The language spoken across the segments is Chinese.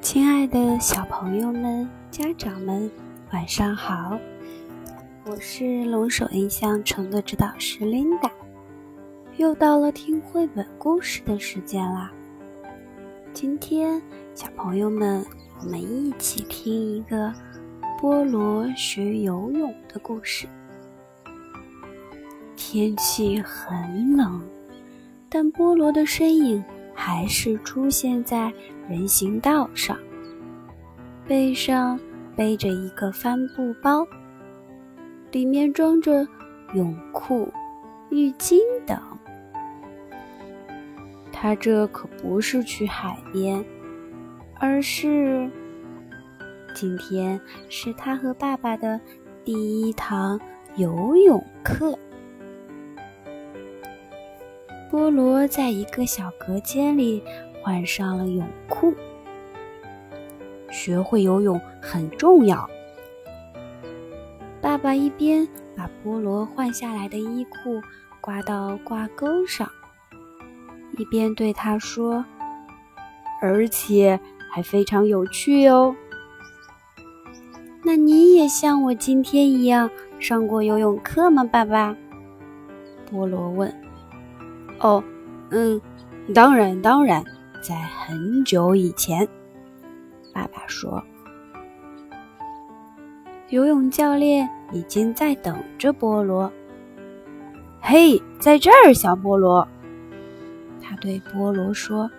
亲爱的小朋友们、家长们，晚上好！我是龙首印象城的指导师 Linda，又到了听绘本故事的时间啦。今天，小朋友们，我们一起听一个菠萝学游泳的故事。天气很冷，但菠萝的身影。还是出现在人行道上，背上背着一个帆布包，里面装着泳裤、浴巾等。他这可不是去海边，而是今天是他和爸爸的第一堂游泳课。菠萝在一个小隔间里换上了泳裤。学会游泳很重要。爸爸一边把菠萝换下来的衣裤挂到挂钩上，一边对他说：“而且还非常有趣哦。”那你也像我今天一样上过游泳课吗，爸爸？菠萝问。哦，嗯，当然，当然，在很久以前，爸爸说，游泳教练已经在等着菠萝。嘿，在这儿，小菠萝，他对菠萝说：“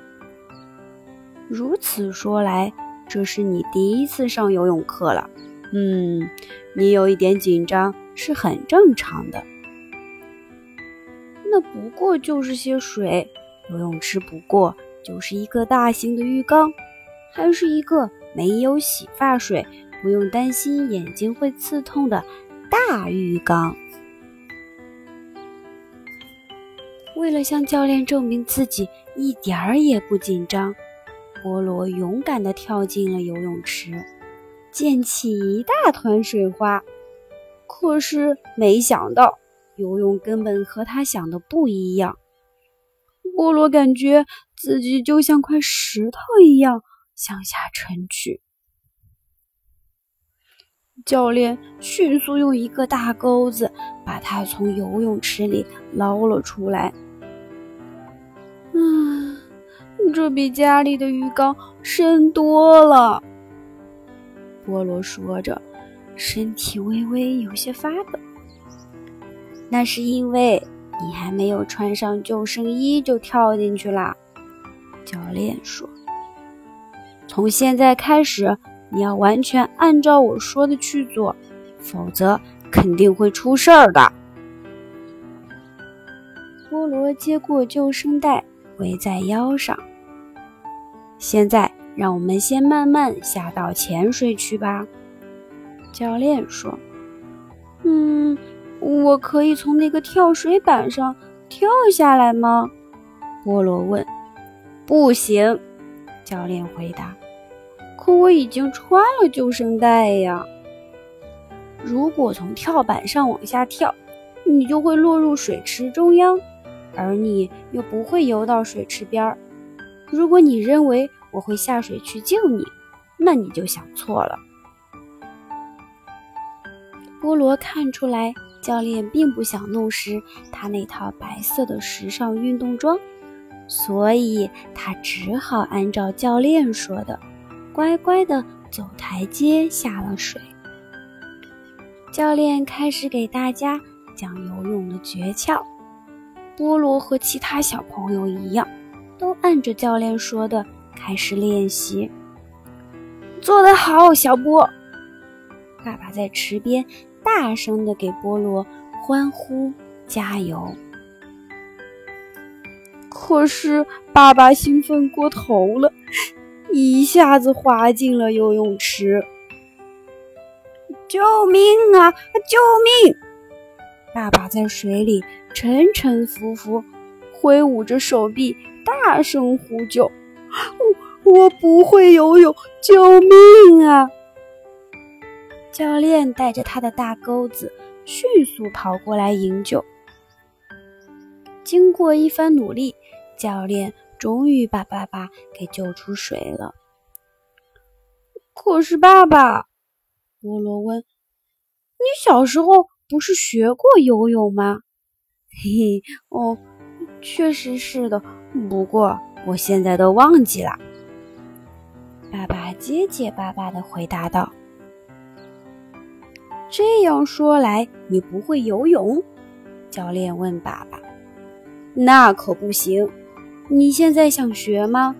如此说来，这是你第一次上游泳课了。嗯，你有一点紧张是很正常的。”那不过就是些水，游泳池不过就是一个大型的浴缸，还是一个没有洗发水、不用担心眼睛会刺痛的大浴缸。为了向教练证明自己一点儿也不紧张，菠萝勇敢地跳进了游泳池，溅起一大团水花。可是没想到。游泳根本和他想的不一样，菠萝感觉自己就像块石头一样向下沉去。教练迅速用一个大钩子把他从游泳池里捞了出来。嗯，这比家里的鱼缸深多了。菠萝说着，身体微微有些发抖。那是因为你还没有穿上救生衣就跳进去啦，教练说。从现在开始，你要完全按照我说的去做，否则肯定会出事儿的。菠萝接过救生带，围在腰上。现在，让我们先慢慢下到浅水区吧，教练说。嗯。我可以从那个跳水板上跳下来吗？菠萝问。不行，教练回答。可我已经穿了救生带呀。如果从跳板上往下跳，你就会落入水池中央，而你又不会游到水池边儿。如果你认为我会下水去救你，那你就想错了。菠萝看出来。教练并不想弄湿他那套白色的时尚运动装，所以他只好按照教练说的，乖乖的走台阶下了水。教练开始给大家讲游泳的诀窍。菠萝和其他小朋友一样，都按着教练说的开始练习。做得好，小波！爸爸在池边。大声的给菠萝欢呼加油，可是爸爸兴奋过头了，一下子滑进了游泳池。救命啊！救命！爸爸在水里沉沉浮浮，挥舞着手臂，大声呼救：“ 我我不会游泳，救命啊！”教练带着他的大钩子迅速跑过来营救。经过一番努力，教练终于把爸爸给救出水了。可是，爸爸，波罗问：“你小时候不是学过游泳吗？”“嘿嘿，哦，确实是的，不过我现在都忘记了。”爸爸结结巴巴的回答道。“这样说来，你不会游泳？”教练问爸爸。“那可不行。你现在想学吗？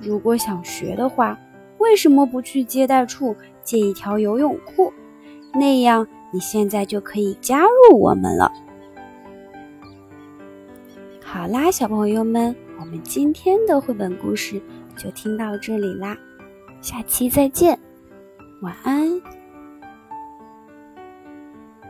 如果想学的话。”为什么不去接待处借一条游泳裤？那样你现在就可以加入我们了。好啦，小朋友们，我们今天的绘本故事就听到这里啦，下期再见，晚安。